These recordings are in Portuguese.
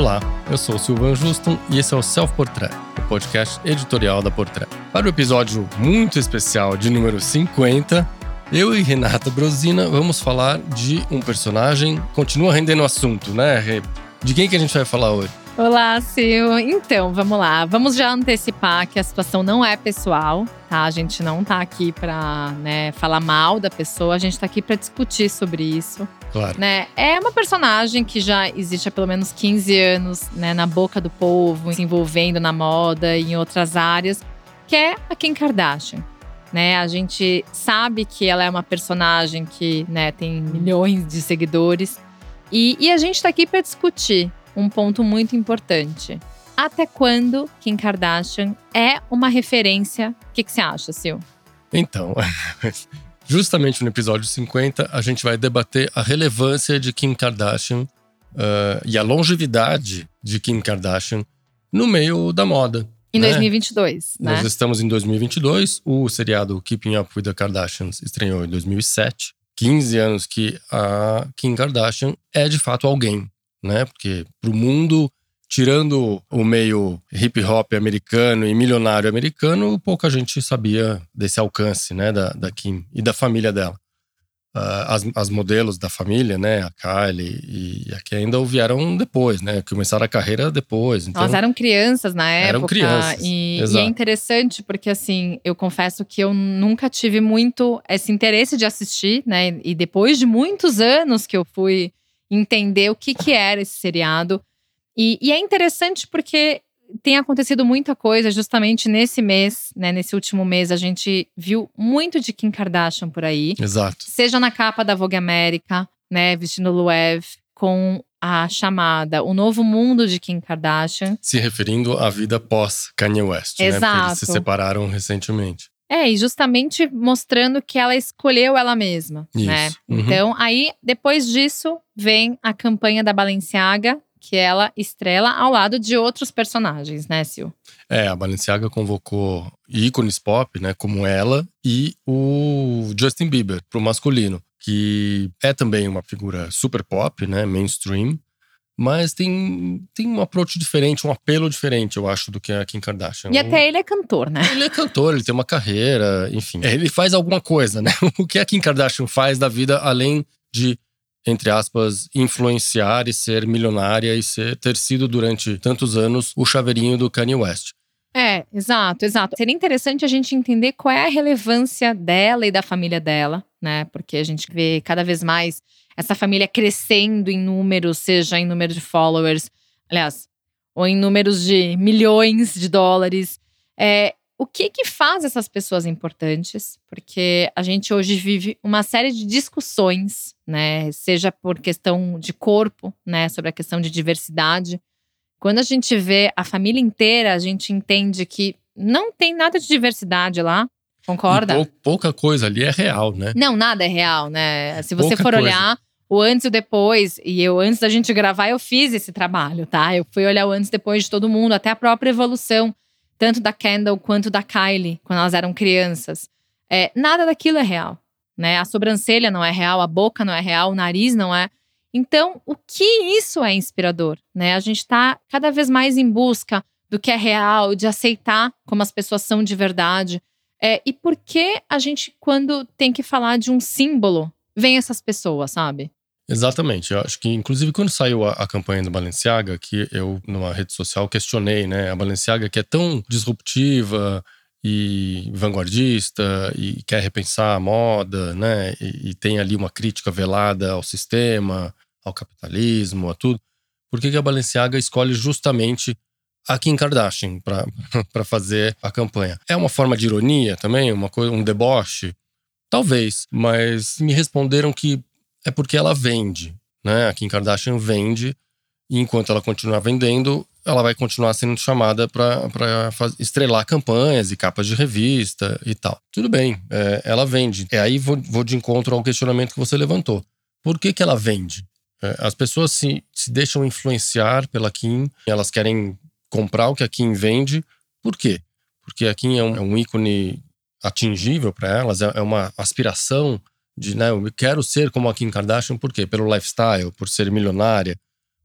Olá, eu sou o Silvan Juston e esse é o Self Portrait, o podcast editorial da Portrait. Para o episódio muito especial de número 50, eu e Renata Brosina vamos falar de um personagem. Continua rendendo o assunto, né, Rê? De quem que a gente vai falar hoje? Olá, Sil. Então, vamos lá. Vamos já antecipar que a situação não é pessoal, tá? A gente não tá aqui pra né, falar mal da pessoa, a gente tá aqui pra discutir sobre isso. Claro. Né? É uma personagem que já existe há pelo menos 15 anos, né, na boca do povo, se envolvendo na moda e em outras áreas, que é a Kim Kardashian. Né, a gente sabe que ela é uma personagem que né, tem milhões de seguidores. E, e a gente está aqui para discutir um ponto muito importante. Até quando Kim Kardashian é uma referência? O que, que você acha, Sil? Então, justamente no episódio 50, a gente vai debater a relevância de Kim Kardashian uh, e a longevidade de Kim Kardashian no meio da moda. Em né? 2022, né? Nós estamos em 2022. O seriado Keeping Up with the Kardashians estreou em 2007. 15 anos que a Kim Kardashian é de fato alguém né? Porque para o mundo, tirando o meio hip hop americano e milionário americano, pouca gente sabia desse alcance, né? Da, da Kim e da família dela. Uh, as, as modelos da família, né? A Kylie e a Kendall vieram depois, né? Começaram a carreira depois. Então, Elas eram crianças na época. Eram crianças. E, e, é interessante porque, assim, eu confesso que eu nunca tive muito esse interesse de assistir, né? E depois de muitos anos que eu fui entender o que, que era esse seriado. E, e, é interessante porque tem acontecido muita coisa justamente nesse mês, né? Nesse último mês, a gente viu muito de Kim Kardashian por aí. Exato. Seja na capa da Vogue América, né? Vestindo Loewe, com a chamada O Novo Mundo de Kim Kardashian. Se referindo à vida pós Kanye West, Exato. né? Porque eles se separaram recentemente. É, e justamente mostrando que ela escolheu ela mesma, Isso. né? Uhum. Então, aí, depois disso, vem a campanha da Balenciaga, que ela estrela ao lado de outros personagens, né, Sil? É, a Balenciaga convocou ícones pop, né, como ela e o Justin Bieber, pro masculino, que é também uma figura super pop, né, mainstream, mas tem, tem um approach diferente, um apelo diferente, eu acho, do que a Kim Kardashian. E até ele é cantor, né? Ele é cantor, ele tem uma carreira, enfim. Ele faz alguma coisa, né? O que a Kim Kardashian faz da vida, além de, entre aspas, influenciar e ser milionária e ser, ter sido durante tantos anos o chaveirinho do Kanye West. É, exato, exato. Seria interessante a gente entender qual é a relevância dela e da família dela, né? Porque a gente vê cada vez mais essa família crescendo em números, seja em número de followers, aliás, ou em números de milhões de dólares. É, o que que faz essas pessoas importantes? Porque a gente hoje vive uma série de discussões, né? Seja por questão de corpo, né? Sobre a questão de diversidade. Quando a gente vê a família inteira, a gente entende que não tem nada de diversidade lá. Concorda? Pou, pouca coisa ali é real, né? Não, nada é real, né? Se você Pouca for coisa. olhar o antes e o depois, e eu, antes da gente gravar, eu fiz esse trabalho, tá? Eu fui olhar o antes e depois de todo mundo, até a própria evolução, tanto da Kendall quanto da Kylie, quando elas eram crianças. É, nada daquilo é real, né? A sobrancelha não é real, a boca não é real, o nariz não é. Então, o que isso é inspirador, né? A gente tá cada vez mais em busca do que é real, de aceitar como as pessoas são de verdade. É, e por que a gente, quando tem que falar de um símbolo, vem essas pessoas, sabe? Exatamente. Eu acho que, inclusive, quando saiu a, a, campanha do Balenciaga, que eu, numa rede social, questionei, né? A Balenciaga, que é tão disruptiva e vanguardista e quer repensar a moda, né? E, e tem ali uma crítica velada ao sistema, ao capitalismo, a tudo. Por que, que a Balenciaga escolhe justamente a Kim Kardashian para fazer a campanha? É uma forma de ironia também? Uma coisa, um deboche? Talvez, mas me responderam que é porque ela vende, né? A Kim Kardashian vende e enquanto ela continuar vendendo, ela vai continuar sendo chamada para estrelar campanhas e capas de revista e tal. Tudo bem, é, ela vende. É aí vou, vou de encontro ao questionamento que você levantou. Por que, que ela vende? É, as pessoas se, se deixam influenciar pela Kim, elas querem comprar o que a Kim vende. Por quê? Porque a Kim é um, é um ícone atingível para elas, é, é uma aspiração de, né, eu quero ser como a Kim Kardashian, por quê? Pelo lifestyle, por ser milionária,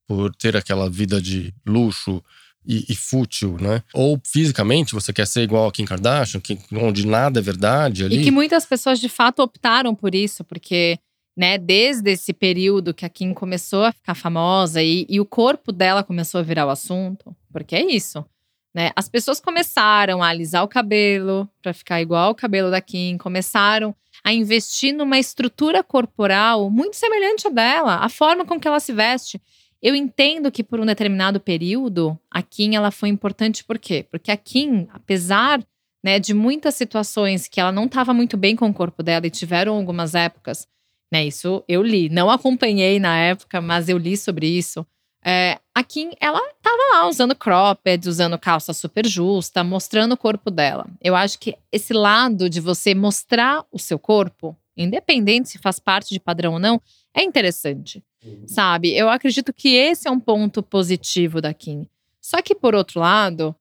por ter aquela vida de luxo e, e, fútil, né? Ou fisicamente você quer ser igual a Kim Kardashian, que, onde nada é verdade ali. E que muitas pessoas de fato optaram por isso, porque né, desde esse período que a Kim começou a ficar famosa e, e o corpo dela começou a virar o assunto, porque é isso. Né? As pessoas começaram a alisar o cabelo para ficar igual ao cabelo da Kim, começaram a investir numa estrutura corporal muito semelhante à dela, a forma com que ela se veste. Eu entendo que por um determinado período, a Kim ela foi importante por quê? Porque a Kim, apesar né, de muitas situações que ela não estava muito bem com o corpo dela e tiveram algumas épocas, né, isso eu li, não acompanhei na época, mas eu li sobre isso. É, a Kim, ela estava lá usando cropped, usando calça super justa, mostrando o corpo dela. Eu acho que esse lado de você mostrar o seu corpo, independente se faz parte de padrão ou não, é interessante. Sabe? Eu acredito que esse é um ponto positivo da Kim. Só que, por outro lado,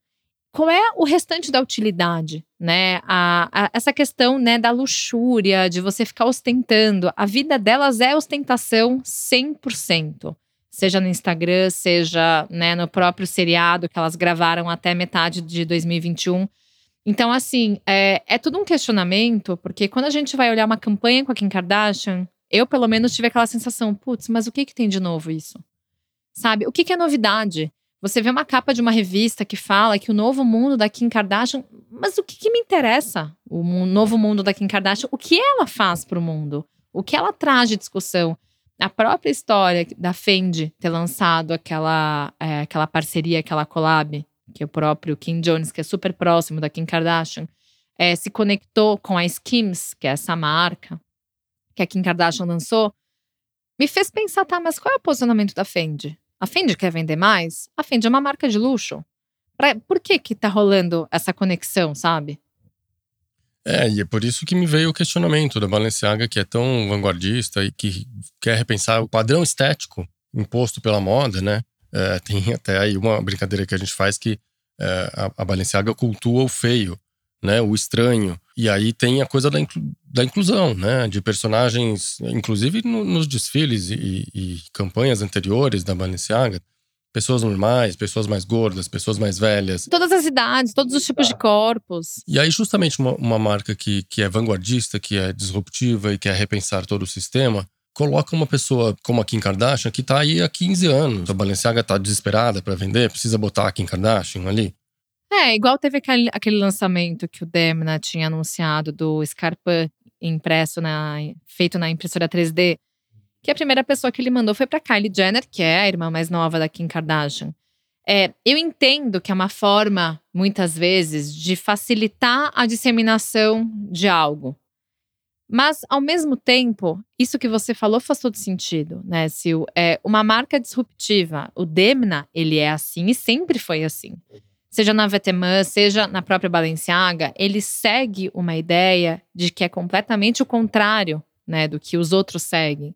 qual é o restante da utilidade, né? A, a, essa questão, né, da luxúria, de você ficar ostentando. A vida delas é ostentação 100%. Seja no Instagram, seja né, no próprio seriado que elas gravaram até metade de 2021. Então, assim, é, é tudo um questionamento, porque quando a gente vai olhar uma campanha com a Kim Kardashian, eu, pelo menos, tive aquela sensação: putz, mas o que, que tem de novo isso? Sabe? O que, que é novidade? Você vê uma capa de uma revista que fala que o novo mundo da Kim Kardashian. Mas o que, que me interessa? O novo mundo da Kim Kardashian, o que ela faz para o mundo? O que ela traz de discussão? A própria história da Fendi ter lançado aquela, é, aquela parceria, aquela collab, que o próprio Kim Jones, que é super próximo da Kim Kardashian, é, se conectou com a Skims, que é essa marca, que a Kim Kardashian lançou, me fez pensar, tá, mas qual é o posicionamento da Fendi? A Fendi quer vender mais? A Fendi é uma marca de luxo. Pra, por que que tá rolando essa conexão, sabe? É, e é por isso que me veio o questionamento da Balenciaga, que é tão vanguardista e que quer repensar o padrão estético imposto pela moda, né? É, tem até aí uma brincadeira que a gente faz que é, a, a Balenciaga cultua o feio né, o estranho. E aí tem a coisa da, inclu da inclusão, né, de personagens, inclusive no, nos desfiles e, e, campanhas anteriores da Balenciaga, pessoas normais, pessoas mais gordas, pessoas mais velhas. Todas as idades, todos os tipos de corpos. E aí justamente uma, uma marca que, que é vanguardista, que é disruptiva e quer repensar todo o sistema, coloca uma pessoa como a Kim Kardashian que está aí há 15 anos. A Balenciaga está desesperada para vender, precisa botar a Kim Kardashian ali. É, igual teve aquele, aquele lançamento que o Demna tinha anunciado do Scarpa impresso na feito na impressora 3D, que a primeira pessoa que ele mandou foi para Kylie Jenner, que é a irmã mais nova da Kim Kardashian. É, eu entendo que é uma forma, muitas vezes, de facilitar a disseminação de algo. Mas, ao mesmo tempo, isso que você falou faz todo sentido, né, Sil? É uma marca disruptiva. O Demna, ele é assim e sempre foi assim seja na Vetemã, seja na própria Balenciaga, ele segue uma ideia de que é completamente o contrário, né, do que os outros seguem.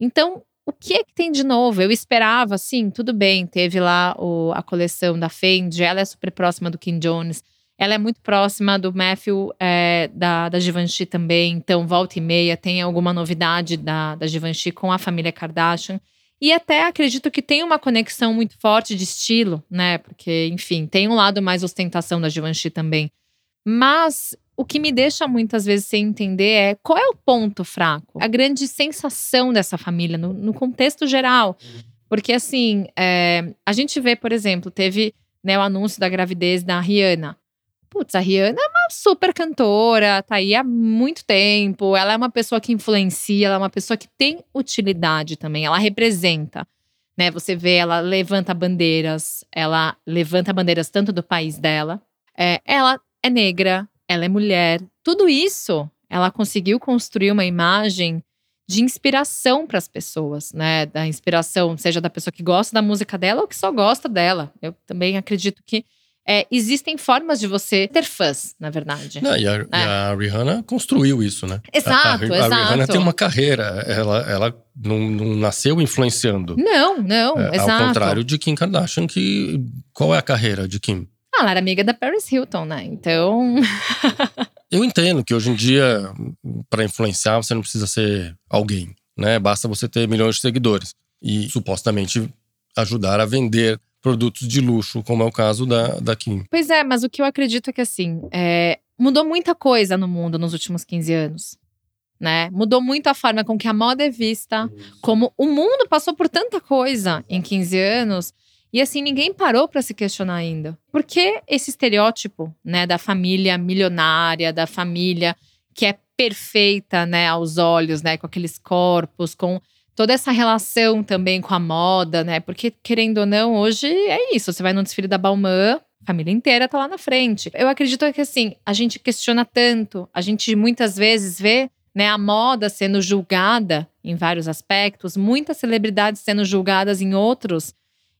Então, o que é que tem de novo? Eu esperava, sim, tudo bem, teve lá o, a coleção da Fendi, ela é super próxima do Kim Jones, ela é muito próxima do Matthew, é, da, da Givenchy também, então volta e meia tem alguma novidade da, da Givenchy com a família Kardashian. E até acredito que tem uma conexão muito forte de estilo, né? Porque, enfim, tem um lado mais ostentação da Givenchy também. Mas o que me deixa muitas vezes sem entender é qual é o ponto fraco, a grande sensação dessa família no, no contexto geral. Porque, assim, é, a gente vê, por exemplo, teve né, o anúncio da gravidez da Rihanna. Putz, a Rihanna é uma super cantora, tá aí há muito tempo. Ela é uma pessoa que influencia, ela é uma pessoa que tem utilidade também, ela representa. Né, você vê, ela levanta bandeiras, ela levanta bandeiras tanto do país dela, é, ela é negra, ela é mulher. Tudo isso, ela conseguiu construir uma imagem de inspiração para as pessoas, né? Da inspiração, seja da pessoa que gosta da música dela ou que só gosta dela. Eu também acredito que é, existem formas de você ter fãs, na verdade. Não, e, a, é. e a Rihanna construiu isso, né? Exato, a, a, exato. A Rihanna tem uma carreira, ela, ela não, não nasceu influenciando. Não, não, é, exato. Ao contrário de Kim Kardashian, que qual é a carreira de Kim? Ah, ela era amiga da Paris Hilton, né? Então. Eu entendo que hoje em dia, para influenciar, você não precisa ser alguém, né? Basta você ter milhões de seguidores. E supostamente ajudar a vender produtos de luxo, como é o caso da, da Kim. Pois é, mas o que eu acredito é que assim, é, mudou muita coisa no mundo nos últimos 15 anos. Né? Mudou muito a forma com que a moda é vista, como o mundo passou por tanta coisa em 15 anos. E assim, ninguém parou para se questionar ainda. Por que esse estereótipo, né, da família milionária, da família que é perfeita, né, aos olhos, né, com aqueles corpos, com toda essa relação também com a moda, né? Porque, querendo ou não, hoje é isso. Você vai no desfile da Balmain, família inteira tá lá na frente. Eu acredito que, assim, a gente questiona tanto, a gente muitas vezes vê né, a moda sendo julgada em vários aspectos, muitas celebridades sendo julgadas em outros.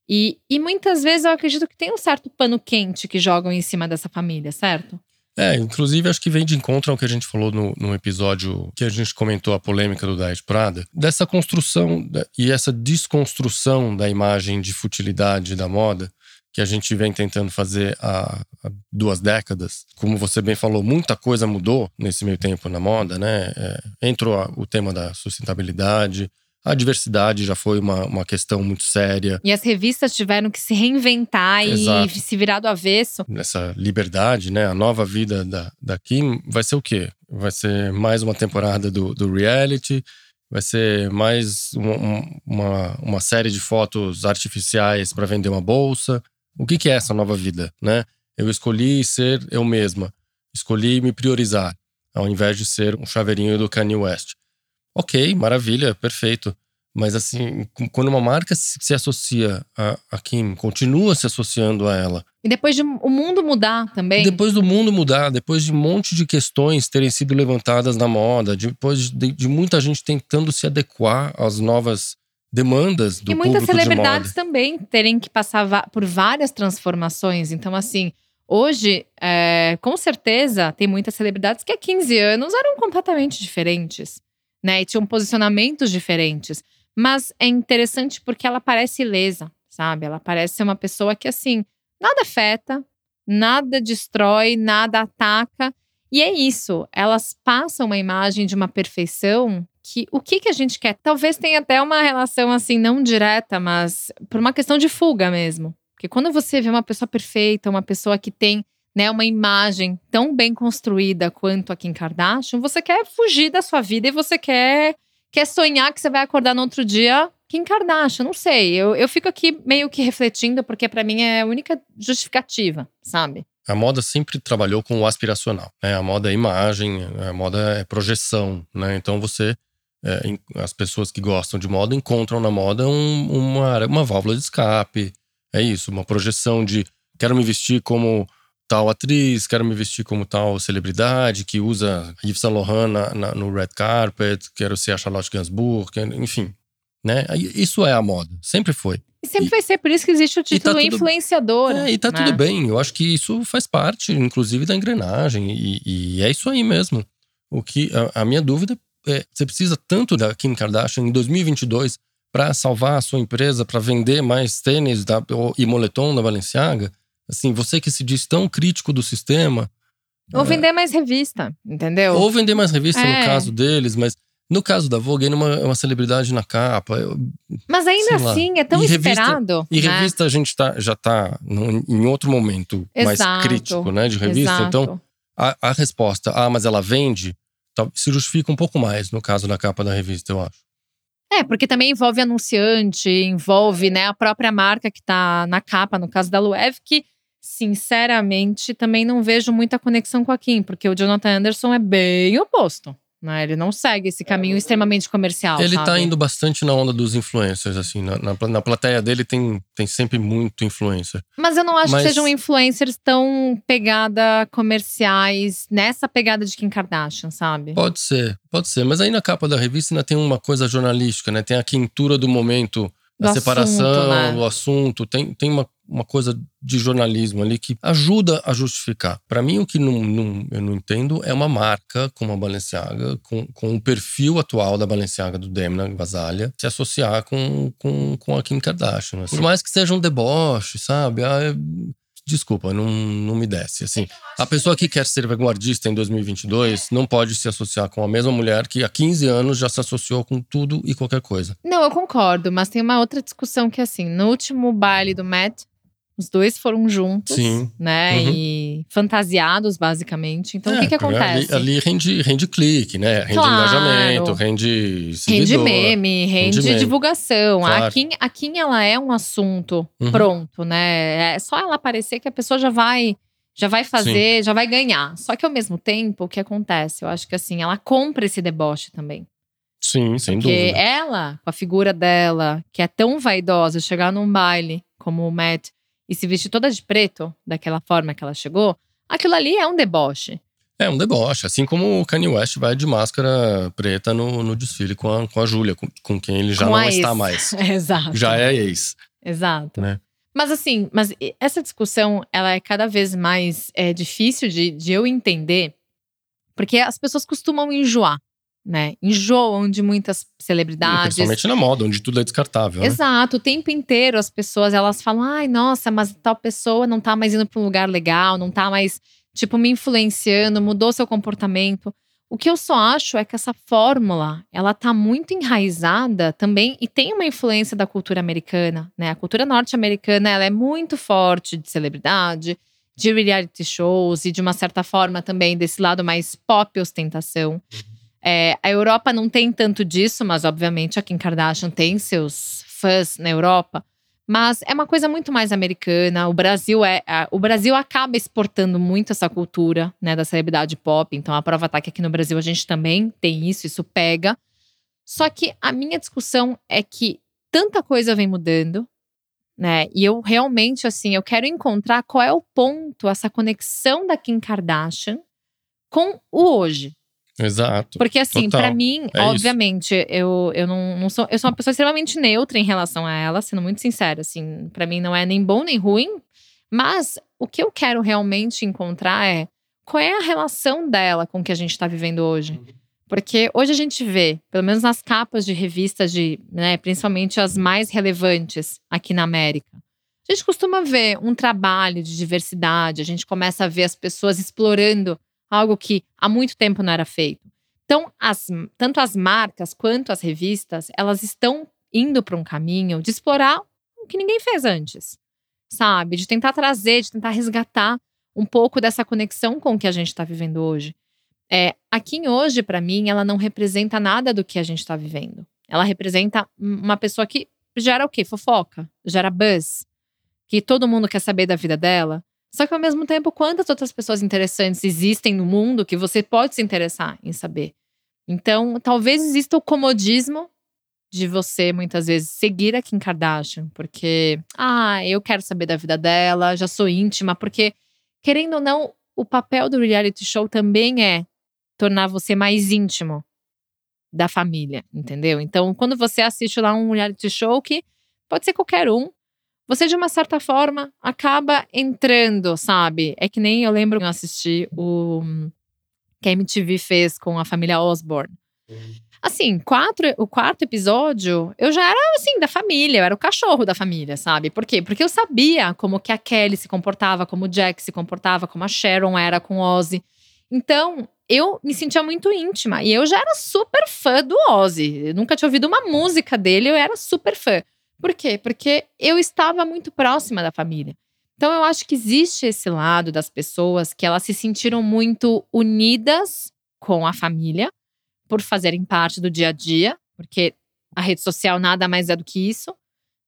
E, e muitas vezes eu acredito que tem um certo pano quente que jogam em cima dessa família, certo? É, inclusive acho que vem de encontro ao que a gente falou no, no episódio que a gente comentou a polêmica do Diet Prada, dessa construção e essa desconstrução da imagem de futilidade da moda que a gente vem tentando fazer há, há duas décadas. Como você bem falou, muita coisa mudou nesse meio tempo na moda, né? É, entrou o tema da sustentabilidade, a diversidade já foi uma, uma questão muito séria. E as revistas tiveram que se reinventar Exato. e se virar do avesso. Nessa liberdade, né? A nova vida da, da Kim vai ser o quê? Vai ser mais uma temporada do, do reality, vai ser mais uma, uma, uma série de fotos artificiais para vender uma bolsa. O que, que é essa nova vida, né? Eu escolhi ser eu mesma, escolhi me priorizar, ao invés de ser um chaveirinho do Kanye West. Ok, maravilha, perfeito. Mas assim, quando uma marca se associa a, a Kim, continua se associando a ela. E depois de o mundo mudar também. Depois do mundo mudar, depois de um monte de questões terem sido levantadas na moda, depois de, de muita gente tentando se adequar às novas demandas do E muitas público celebridades também terem que passar por várias transformações. Então, assim, hoje, é, com certeza, tem muitas celebridades que há 15 anos eram completamente diferentes né? E tinham posicionamentos diferentes. Mas é interessante porque ela parece ilesa, sabe? Ela parece ser uma pessoa que, assim, nada afeta, nada destrói, nada ataca. E é isso, elas passam uma imagem de uma perfeição que o que, que a gente quer? Talvez tenha até uma relação assim, não direta, mas por uma questão de fuga mesmo. Porque quando você vê uma pessoa perfeita, uma pessoa que tem né, uma imagem tão bem construída quanto a Kim Kardashian, você quer fugir da sua vida e você quer, quer sonhar que você vai acordar no outro dia Kim Kardashian. Não sei, eu, eu fico aqui meio que refletindo, porque para mim é a única justificativa, sabe? A moda sempre trabalhou com o aspiracional. Né? A moda é imagem, a moda é projeção. Né? Então você é, as pessoas que gostam de moda encontram na moda um, uma, uma válvula de escape. É isso, uma projeção de quero me vestir como tal atriz, quero me vestir como tal celebridade que usa Yves Saint Laurent na, na, no red carpet, quero ser a Charlotte Gainsbourg, enfim. Né? Isso é a moda, sempre foi. E sempre e, vai ser por isso que existe o tá título tá influenciador. É, e tá né? tudo bem, eu acho que isso faz parte, inclusive, da engrenagem, e, e é isso aí mesmo. O que a, a minha dúvida é: você precisa tanto da Kim Kardashian em 2022 para salvar a sua empresa, para vender mais tênis da, e moletom da Balenciaga? Assim, você que se diz tão crítico do sistema. Ou é, vender mais revista, entendeu? Ou vender mais revista é. no caso deles, mas no caso da Vogue, ainda é uma, é uma celebridade na capa. Eu, mas ainda assim, lá. é tão e esperado. e né? revista a gente tá, já tá num, em outro momento Exato. mais crítico, né? De revista. Exato. Então, a, a resposta, ah, mas ela vende, tá, se justifica um pouco mais no caso da capa da revista, eu acho. É, porque também envolve anunciante, envolve né, a própria marca que tá na capa, no caso da Luev, que sinceramente, também não vejo muita conexão com a Kim, porque o Jonathan Anderson é bem oposto. Né? Ele não segue esse caminho extremamente comercial. Ele tá sabe? tá indo bastante na onda dos influencers, assim. Na, na, na, plateia dele tem, tem sempre muito influencer. Mas eu não acho Mas... que sejam influencers tão pegada comerciais, nessa pegada de Kim Kardashian, sabe? Pode ser, pode ser. Mas aí na capa da revista ainda tem uma coisa jornalística, né? Tem a quintura do momento a separação, assunto, né? o assunto, tem, tem uma, uma coisa de jornalismo ali que ajuda a justificar. Para mim, o que não, não, eu não entendo é uma marca como a Balenciaga, com, com o perfil atual da Balenciaga do Demna Vasalha, se associar com, com, com a Kim Kardashian. Assim. Por mais que seja um deboche, sabe? Ah, é desculpa, não, não me desce. Assim, a pessoa que quer ser vanguardista em 2022 não pode se associar com a mesma mulher que há 15 anos já se associou com tudo e qualquer coisa. Não, eu concordo, mas tem uma outra discussão que é assim, no último baile do Matt, os dois foram juntos, Sim. né? Uhum. E fantasiados, basicamente. Então, o que, que porque acontece? Ali, ali rende, rende clique, né? Rende Claro. engajamento, rende Rende seguidor. meme, rende, meme. divulgação. Claro. A, Kim, a Kim, ela é um assunto Uhum. pronto, né? É só ela aparecer que a pessoa já vai, já vai fazer, já vai ganhar. Só que ao mesmo tempo, o que acontece? Eu acho que assim, ela compra esse deboche também. Sim, sem Porque dúvida. ela, com a figura dela, que é tão vaidosa, chegar num baile como o Matt e se vestir toda de preto, daquela forma que ela chegou, aquilo ali é um deboche. É um deboche. Assim como o Kanye West vai de máscara preta no, no desfile com a, com a Júlia, com, com quem ele já Com não está mais. Exato. Já é ex. Exato. Né? Mas assim, mas essa discussão, ela é cada vez mais é, difícil de, de eu entender, porque as pessoas costumam enjoar, né? Enjoam de muitas celebridades. Principalmente na moda, onde tudo é descartável. né? Exato, o tempo inteiro as pessoas elas falam: ai, nossa, mas tal pessoa não tá mais indo para um lugar legal, não tá mais, tipo, me influenciando, mudou seu comportamento. O que eu só acho é que essa fórmula, ela tá muito enraizada também e tem uma influência da cultura americana, né? A cultura norte-americana, ela é muito forte de celebridade, de reality shows e de uma certa forma também desse lado mais pop ostentação. É, a Europa não tem tanto disso, mas obviamente a Kim Kardashian tem seus fãs na Europa. Mas é uma coisa muito mais americana. O Brasil é, o Brasil acaba exportando muito essa cultura, né, da celebridade pop. Então a prova tá que aqui no Brasil a gente também tem isso, isso pega. Só que a minha discussão é que tanta coisa vem mudando, né? E eu realmente assim, eu quero encontrar qual é o ponto, essa conexão da Kim Kardashian com o hoje. Exato. Porque assim, pra mim, É isso. obviamente, eu, eu não, não sou. Eu sou uma pessoa extremamente neutra em relação a ela, sendo muito sincera. Assim, pra mim não é nem bom nem ruim. Mas o que eu quero realmente encontrar é qual é a relação dela com o que a gente tá vivendo hoje. Porque hoje a gente vê, pelo menos nas capas de revistas de, né, principalmente as mais relevantes aqui na América. A gente costuma ver um trabalho de diversidade, a gente começa a ver as pessoas explorando algo que há muito tempo não era feito. Então, as- tanto as marcas quanto as revistas, elas estão indo para um caminho de explorar o que ninguém fez antes, sabe? De tentar trazer, de tentar resgatar um pouco dessa conexão com o que a gente está vivendo hoje. É, a Kim hoje, para mim, ela não representa nada do que a gente está vivendo. Ela representa uma pessoa que gera o quê? Fofoca, gera buzz, que todo mundo quer saber da vida dela. Só que ao mesmo tempo, quantas outras pessoas interessantes existem no mundo que você pode se interessar em saber? Então, talvez exista o comodismo de você, muitas vezes, seguir a Kim Kardashian, porque, ah, eu quero saber da vida dela, já sou íntima, porque, querendo ou não, o papel do reality show também é tornar você mais íntimo da família, entendeu? Então, quando você assiste lá um reality show que pode ser qualquer um, você de uma certa forma acaba entrando, sabe? É que nem eu lembro que eu assisti o que a MTV fez com a família Osborne. Assim, quatro, o quarto episódio, eu já era assim da família, eu era o cachorro da família, sabe? Por quê? Porque eu sabia como que a Kelly se comportava, como o Jack se comportava, como a Sharon era com o Ozzy. Então, eu me sentia muito íntima e eu já era super fã do Ozzy. Eu nunca tinha ouvido uma música dele, eu era super fã. Por quê? Porque eu estava muito próxima da família. Então eu acho que existe esse lado das pessoas que elas se sentiram muito unidas com a família por fazerem parte do dia a dia, porque a rede social nada mais é do que isso.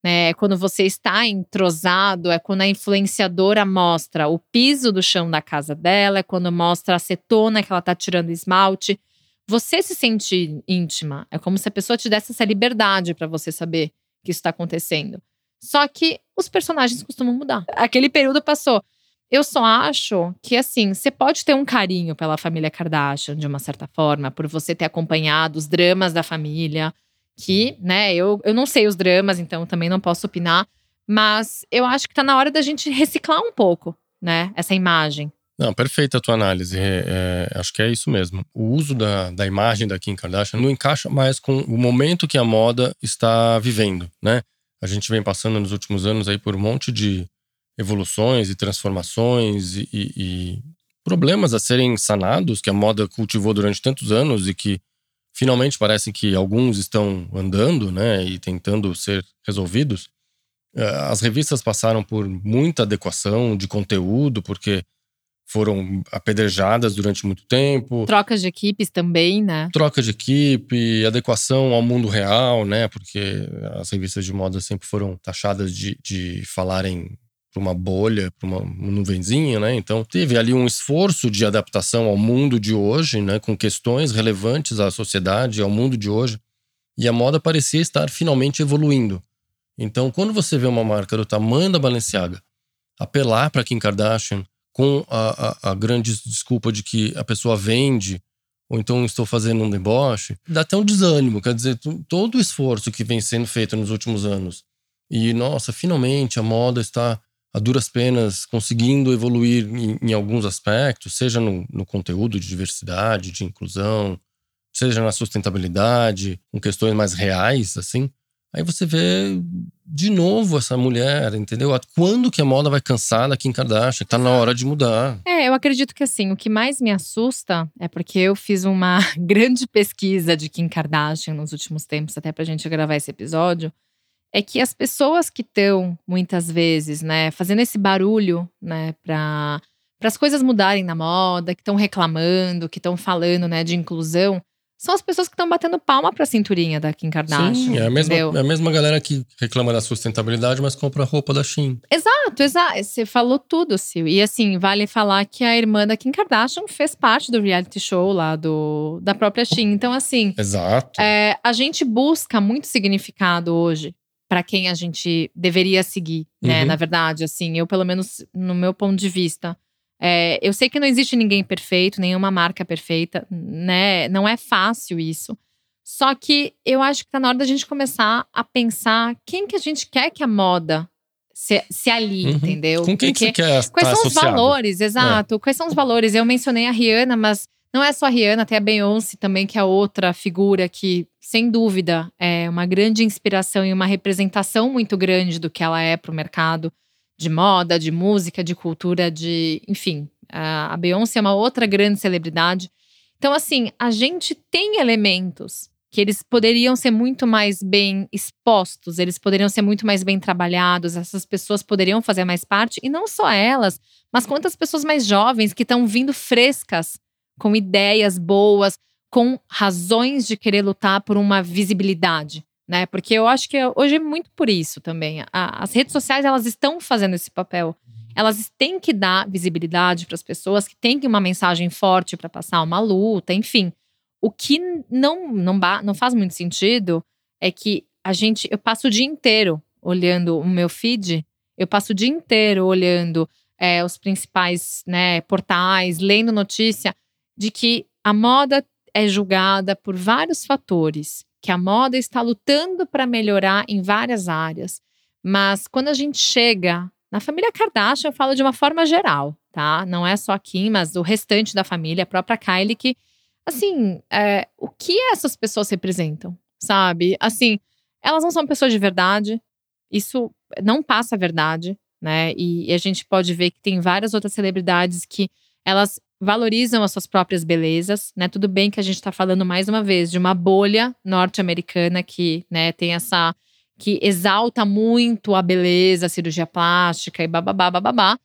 Né? Quando você está entrosado, é quando a influenciadora mostra o piso do chão da casa dela, é quando mostra a acetona que ela tá tirando esmalte. Você se sente íntima. É como se a pessoa te desse essa liberdade para você saber que isso está acontecendo. Só que os personagens costumam mudar. Aquele período passou. Eu só acho que, assim, você pode ter um carinho pela família Kardashian, de uma certa forma, por você ter acompanhado os dramas da família, que, né, eu, eu não sei os dramas, então também não posso opinar, mas eu acho que tá na hora da gente reciclar um pouco, né, essa imagem. Não, perfeita a tua análise. É, é, acho que é isso mesmo. O uso da, da imagem da Kim Kardashian não encaixa mais com o momento que a moda está vivendo, né? A gente vem passando nos últimos anos aí por um monte de evoluções e transformações e, e, e problemas a serem sanados que a moda cultivou durante tantos anos e que finalmente parecem que alguns estão andando, né, e tentando ser resolvidos. Eh, as revistas passaram por muita adequação de conteúdo, porque foram apedrejadas durante muito tempo. Trocas de equipes também, né? Troca de equipe, adequação ao mundo real, né? Porque as revistas de moda sempre foram taxadas de, de falarem para uma bolha, para uma nuvenzinha, né? Então teve ali um esforço de adaptação ao mundo de hoje, né? Com questões relevantes à sociedade, ao mundo de hoje. E a moda parecia estar finalmente evoluindo. Então, quando você vê uma marca do tamanho da Balenciaga apelar para Kim Kardashian com a, a, a grande desculpa de que a pessoa vende ou então estou fazendo um deboche, dá até um desânimo. Quer dizer, todo o esforço que vem sendo feito nos últimos anos e, nossa, finalmente a moda está a duras penas conseguindo evoluir em, em alguns aspectos, seja no, no, conteúdo de diversidade, de inclusão, seja na sustentabilidade, com questões mais reais, assim. Aí você vê de novo essa mulher, entendeu? Quando que a moda vai cansar da Kim Kardashian? Tá na hora de mudar. É, eu acredito que assim, o que mais me assusta é porque eu fiz uma grande pesquisa de Kim Kardashian nos últimos tempos, até pra gente gravar esse episódio é que as pessoas que estão, muitas vezes, né, fazendo esse barulho, né, para as coisas mudarem na moda, que estão reclamando, que estão falando, né, de inclusão, são as pessoas que estão batendo palma para a cinturinha da Kim Kardashian. Sim, é a, mesma, é a mesma galera que reclama da sustentabilidade, mas compra roupa da Shein. Exato, exato. Você falou tudo, Sil. E assim, vale falar que a irmã da Kim Kardashian fez parte do reality show lá do, da própria Shein. Então, assim. Exato. É, a gente busca muito significado hoje para quem a gente deveria seguir, né? Uhum. Na verdade, assim, eu, pelo menos no meu ponto de vista. É, eu sei que não existe ninguém perfeito, nenhuma marca perfeita, né? Não é fácil isso. Só que eu acho que tá na hora da gente começar a pensar quem que a gente quer que a moda se, se alie, uhum. entendeu? Com quem Porque, que quer Quais tá são associado? os valores, exato. É. Quais são os valores? Eu mencionei a Rihanna, mas não é só a Rihanna, tem a Beyoncé também, que é outra figura que, sem dúvida, é uma grande inspiração e uma representação muito grande do que ela é para o mercado de moda, de música, de cultura, de. Enfim, a Beyoncé é uma outra grande celebridade. Então, assim, a gente tem elementos que eles poderiam ser muito mais bem expostos, eles poderiam ser muito mais bem trabalhados, essas pessoas poderiam fazer mais parte, e não só elas, mas quantas pessoas mais jovens que estão vindo frescas com ideias boas, com razões de querer lutar por uma visibilidade, né? Porque eu acho que hoje é muito por isso também. A, as redes sociais elas estão fazendo esse papel. Elas têm que dar visibilidade para as pessoas, que têm uma mensagem forte para passar uma luta, enfim. O que não, não, não faz muito sentido é que a gente. Eu passo o dia inteiro olhando o meu feed, eu passo o dia inteiro olhando é, os principais né, portais, lendo notícia de que a moda é julgada por vários fatores, que a moda está lutando para melhorar em várias áreas. Mas quando a gente chega na família Kardashian, eu falo de uma forma geral, tá? Não é só Kim, mas o restante da família, a própria Kylie, que, assim, é, o que essas pessoas representam, sabe? Assim, elas não são pessoas de verdade, isso não passa a verdade, né? E, e a gente pode ver que tem várias outras celebridades que elas valorizam as suas próprias belezas, né? Tudo bem que a gente está falando mais uma vez de uma bolha norte-americana que, né, tem essa que exalta muito a beleza, a cirurgia plástica e bababá, bababá.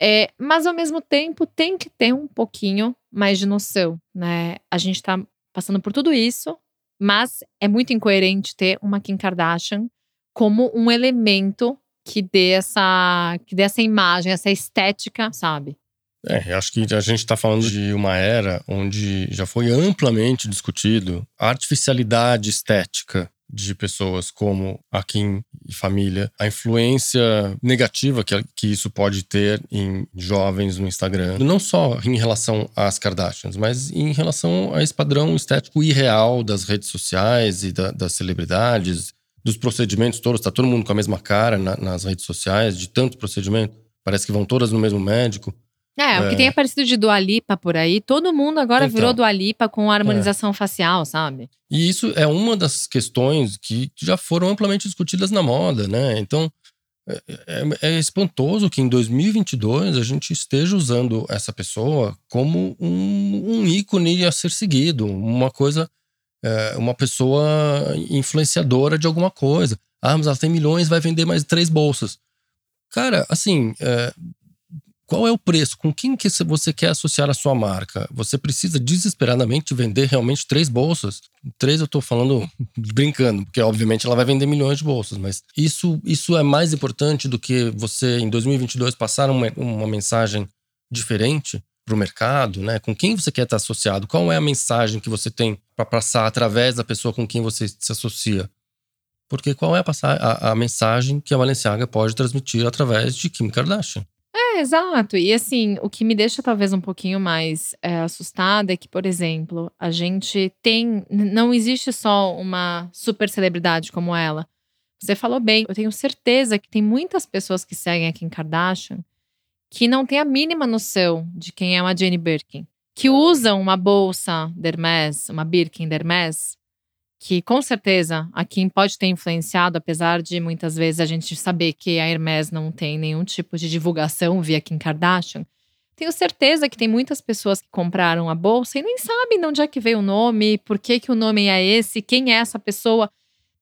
É, mas ao mesmo tempo tem que ter um pouquinho mais de noção, né? A gente está passando por tudo isso, mas é muito incoerente ter uma Kim Kardashian como um elemento que dê essa, que dê essa imagem, essa estética, sabe? É, acho que a gente está falando de uma era onde já foi amplamente discutido a artificialidade estética de pessoas como a Kim e família, a influência negativa que, que isso pode ter em jovens no Instagram, não só em relação às Kardashians, mas em relação a esse padrão estético irreal das redes sociais e da, das celebridades, dos procedimentos todos. Está todo mundo com a mesma cara na, nas redes sociais, de tanto procedimento. Parece que vão todas no mesmo médico. É, é, o que tem aparecido de Dualipa por aí, todo mundo agora então, virou Dualipa com harmonização é. facial, sabe? E isso é uma das questões que já foram amplamente discutidas na moda, né? Então, é, é, é, espantoso que em 2022 a gente esteja usando essa pessoa como um, um ícone a ser seguido, uma coisa, é, uma pessoa influenciadora de alguma coisa. Ah, mas ela tem milhões, vai vender mais três bolsas. Cara, assim, é, qual é o preço? Com quem que você quer associar a sua marca? Você precisa desesperadamente vender realmente três bolsas? Três eu estou falando brincando, porque obviamente ela vai vender milhões de bolsas, mas isso, isso é mais importante do que você, em 2022, passar uma, uma mensagem diferente para o mercado, né? Com quem você quer estar associado? Qual é a mensagem que você tem para passar através da pessoa com quem você se associa? Porque qual é a, a, a mensagem que a Balenciaga pode transmitir através de Kim Kardashian? É, exato. E assim, o que me deixa talvez um pouquinho mais é, assustada é que, por exemplo, a gente tem. Não existe só uma super celebridade como ela. Você falou bem, eu tenho certeza que tem muitas pessoas que seguem a Kim Kardashian que não têm a mínima noção de quem é uma Jane Birkin. Que usam uma bolsa Hermès, uma Birkin Hermès, que com certeza a Kim pode ter influenciado, apesar de muitas vezes a gente saber que a Hermès não tem nenhum tipo de divulgação via Kim Kardashian. Tenho certeza que tem muitas pessoas que compraram a bolsa e nem sabem de onde é que veio o nome, por que, que o nome é esse, quem é essa pessoa.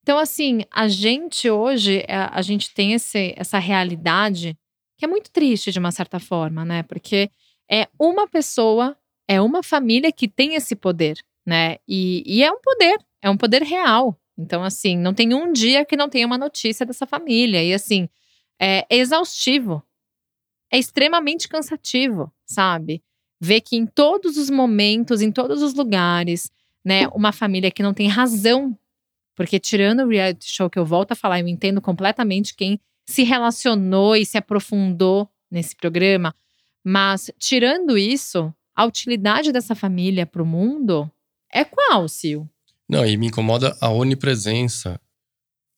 Então, assim, a gente hoje, a, é, a gente tem esse, essa realidade que é muito triste de uma certa forma, né? Porque é uma pessoa, é uma família que tem esse poder, né? E, e é um poder é um poder real. Então, assim, não tem um dia que não tenha uma notícia dessa família. E, assim, é exaustivo. É extremamente cansativo, sabe? Ver que em todos os momentos, em todos os lugares, né, uma família que não tem razão. Porque, tirando o reality show que eu volto a falar, eu entendo completamente quem se relacionou e se aprofundou nesse programa. Mas, tirando isso, a utilidade dessa família para o mundo é qual, Sil? Não, e me incomoda a onipresença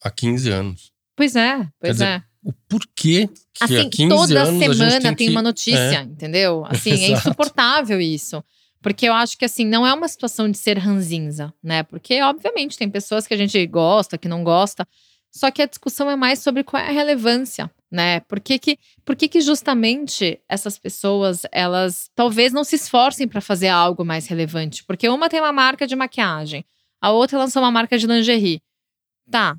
há 15 anos. Pois é, pois dizer, é. O porquê que assim, há 15 toda anos semana tem, tem que... uma notícia, é. entendeu? Assim, é insuportável isso. Porque eu acho que assim, não é uma situação de ser ranzinza, né? Porque, obviamente, tem pessoas que a gente gosta, que não gosta. Só que a discussão é mais sobre qual é a relevância, né? Por que, que, por que, que justamente essas pessoas, elas talvez não se esforcem para fazer algo mais relevante? Porque uma tem uma marca de maquiagem, a outra lançou uma marca de lingerie. Tá,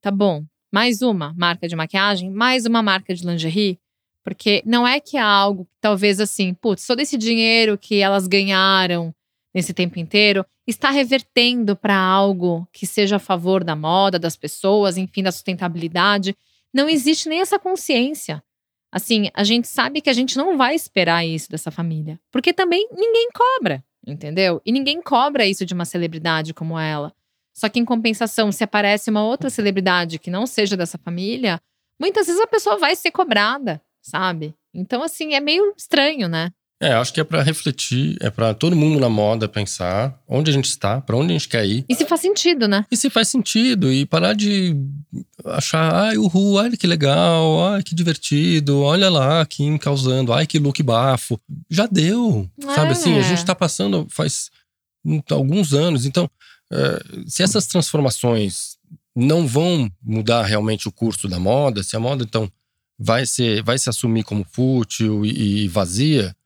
tá bom. Mais uma marca de maquiagem, mais uma marca de lingerie. Porque não é que é algo, talvez assim, putz, todo esse dinheiro que elas ganharam nesse tempo inteiro está revertendo para algo que seja a favor da moda, das pessoas, enfim, da sustentabilidade. Não existe nem essa consciência. Assim, a gente sabe que a gente não vai esperar isso dessa família, porque também ninguém cobra entendeu? E ninguém cobra isso de uma celebridade como ela. Só que em compensação, se aparece uma outra celebridade que não seja dessa família, muitas vezes a pessoa vai ser cobrada, sabe? Então, assim, é meio estranho, né? É, acho que é para refletir, é para todo mundo na moda pensar onde a gente está, para onde a gente quer ir. E se faz sentido, né? E se faz sentido e parar de achar, ai, uhul, ai que legal, ai que divertido, olha lá, Kim causando, ai que look bafo. Já deu, é. sabe assim, a gente tá passando faz alguns anos, então é, se essas transformações não vão mudar realmente o curso da moda, se a moda então vai ser, vai se assumir como fútil e, e vazia,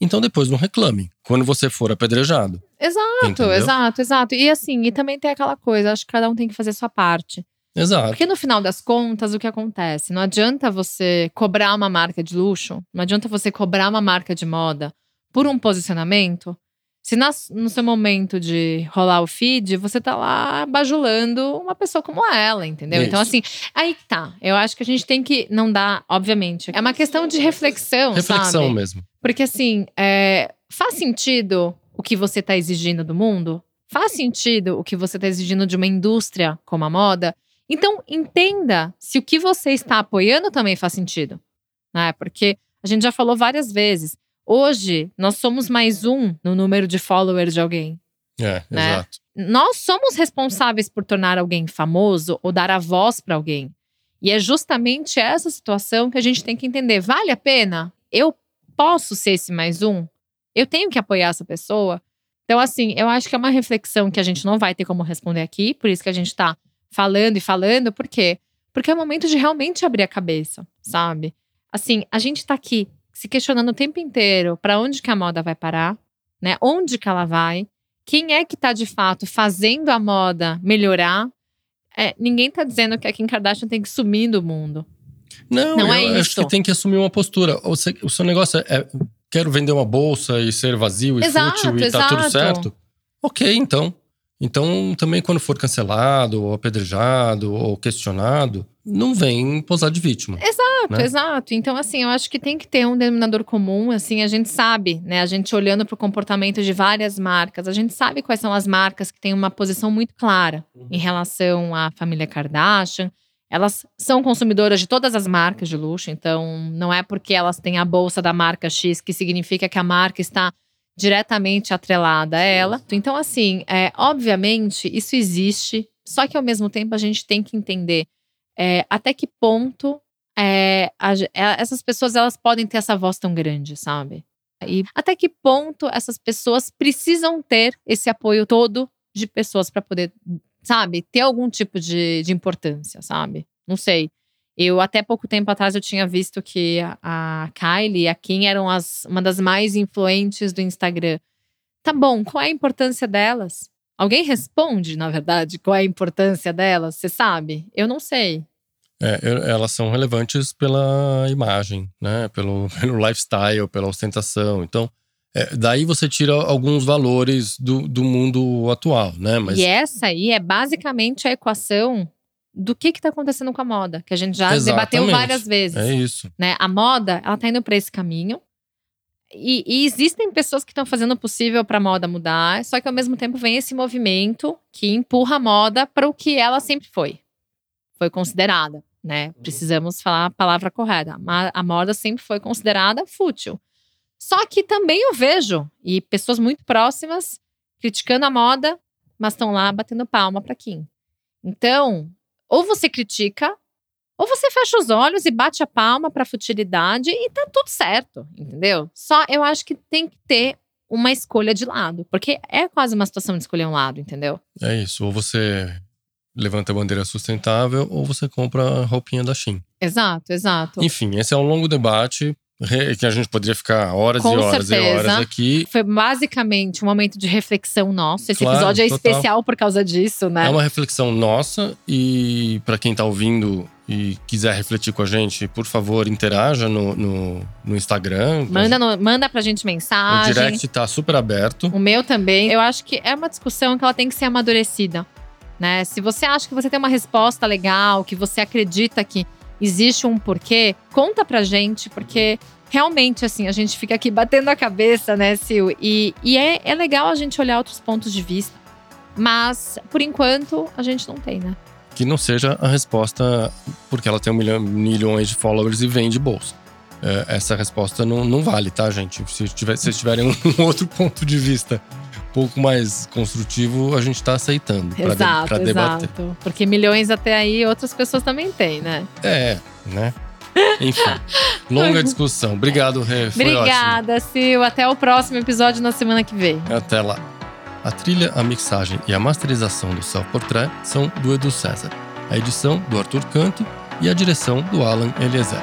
então depois não reclame quando você for apedrejado. Exato, entendeu? exato, exato. E assim, e também tem aquela coisa, acho que cada um tem que fazer a sua parte. Exato. Porque no final das contas, o que acontece? Não adianta você cobrar uma marca de luxo, não adianta você cobrar uma marca de moda por um posicionamento. Se no seu momento de rolar o feed, você tá lá bajulando uma pessoa como ela, entendeu? Então, Isso. Então, assim, aí tá. Eu acho que a gente tem que não dar, obviamente. É uma questão de reflexão, reflexão sabe? mesmo. Porque, assim, é, faz sentido o que você tá exigindo do mundo? Faz sentido o que você tá exigindo de uma indústria como a moda? Então, entenda se o que você está apoiando também faz sentido. Né? Porque a gente já falou várias vezes. Hoje, nós somos mais um no número de followers de alguém. É, né? exato. Nós somos responsáveis por tornar alguém famoso ou dar a voz para alguém. E é justamente essa situação que a gente tem que entender. Vale a pena? Eu posso ser esse mais um? Eu tenho que apoiar essa pessoa? Então, assim, eu acho que é uma reflexão que a gente não vai ter como responder aqui, por isso que a gente está falando e falando, por quê? Porque é o momento de realmente abrir a cabeça, sabe? Assim, a gente tá aqui se questionando o tempo inteiro para onde que a moda vai parar, né? Onde que ela vai? Quem é que tá de fato fazendo a moda melhorar? É, ninguém tá dizendo que a Kim Kardashian tem que sumir do mundo. Não, Não eu é acho isso. que tem que assumir uma postura. O seu, o seu negócio é, é, quero vender uma bolsa e ser vazio e Exato, fútil e tá tudo exato. certo. Ok, então. Então, também quando for cancelado, ou apedrejado, ou questionado, não vem posar de vítima. Exato, né? exato. Então, assim, eu acho que tem que ter um denominador comum. Assim, a gente sabe, né? A gente olhando para o comportamento de várias marcas, a gente sabe quais são as marcas que têm uma posição muito clara em relação à família Kardashian. Elas são consumidoras de todas as marcas de luxo, então não é porque elas têm a bolsa da marca X que significa que a marca está diretamente atrelada a ela. Então, assim, é, obviamente, isso existe, só que ao mesmo tempo a gente tem que entender é, até que ponto é, a é, essas pessoas elas podem ter essa voz tão grande, sabe? E até que ponto essas pessoas precisam ter esse apoio todo de pessoas para poder, sabe, ter algum tipo de, de importância, sabe? Não sei. Eu até pouco tempo atrás eu tinha visto que a, a Kylie e a Kim eram as, uma das mais influentes do Instagram. Tá bom, qual é a importância delas? Alguém responde, na verdade, qual é a importância delas? Você sabe? Eu não sei. É, elas são relevantes pela imagem, né? Pelo, pelo lifestyle, pela ostentação. Então, é, daí você tira alguns valores do, do mundo atual, né? Mas E essa aí é basicamente a equação do que está acontecendo com a moda, que a gente já debateu Exatamente. várias vezes. é isso. né? A moda, ela tá indo para esse caminho. E, e existem pessoas que estão fazendo o possível para a moda mudar, só que ao mesmo tempo vem esse movimento que empurra a moda para o que ela sempre foi. Foi considerada, né? Precisamos falar a palavra correta. A moda sempre foi considerada fútil. Só que também eu vejo e pessoas muito próximas criticando a moda, mas estão lá batendo palma para Kim. Então, ou você critica ou você fecha os olhos e bate a palma pra futilidade e tá tudo certo, entendeu? Só eu acho que tem que ter uma escolha de lado, porque é quase uma situação de escolher um lado, entendeu? É isso. Ou você levanta a bandeira sustentável, ou você compra a roupinha da Shein. Exato, exato. Enfim, esse é um longo debate que a gente poderia ficar horas Com e horas e certeza. horas aqui. Foi basicamente um momento de reflexão nosso. Esse Claro, episódio é total. especial por causa disso, né? É uma reflexão nossa e para quem tá ouvindo e quiser refletir com a gente, por favor, interaja no, no, no Instagram. Manda, no, manda pra gente O mensagem. direct tá super aberto. O meu também. Eu acho que é uma discussão que ela tem que ser amadurecida. Né? Se você acha que você tem uma resposta legal, que você acredita que existe um porquê, conta pra gente, porque realmente, assim, a gente fica aqui batendo a cabeça, né, Sil? E, e é, é legal a gente olhar outros pontos de vista. Mas, por enquanto, a gente não tem, né? Que não seja a resposta porque ela tem um milhão, milhões de followers e vende bolsa. É, essa resposta não, não vale, tá, gente? Se tiver, se tiverem um outro ponto de vista pouco mais construtivo, a gente tá aceitando pra, de- exato, pra debater. exato. Porque milhões até aí outras pessoas também têm, né? É, né? Enfim, longa discussão. Obrigado, Rê. Foi ótimo. Obrigada, Sil. Até o próximo episódio na semana que vem. Até lá. A trilha, a mixagem e a masterização do Self Portrait são do Edu César. A edição do Arthur Canto e a direção do Alan Eliezer.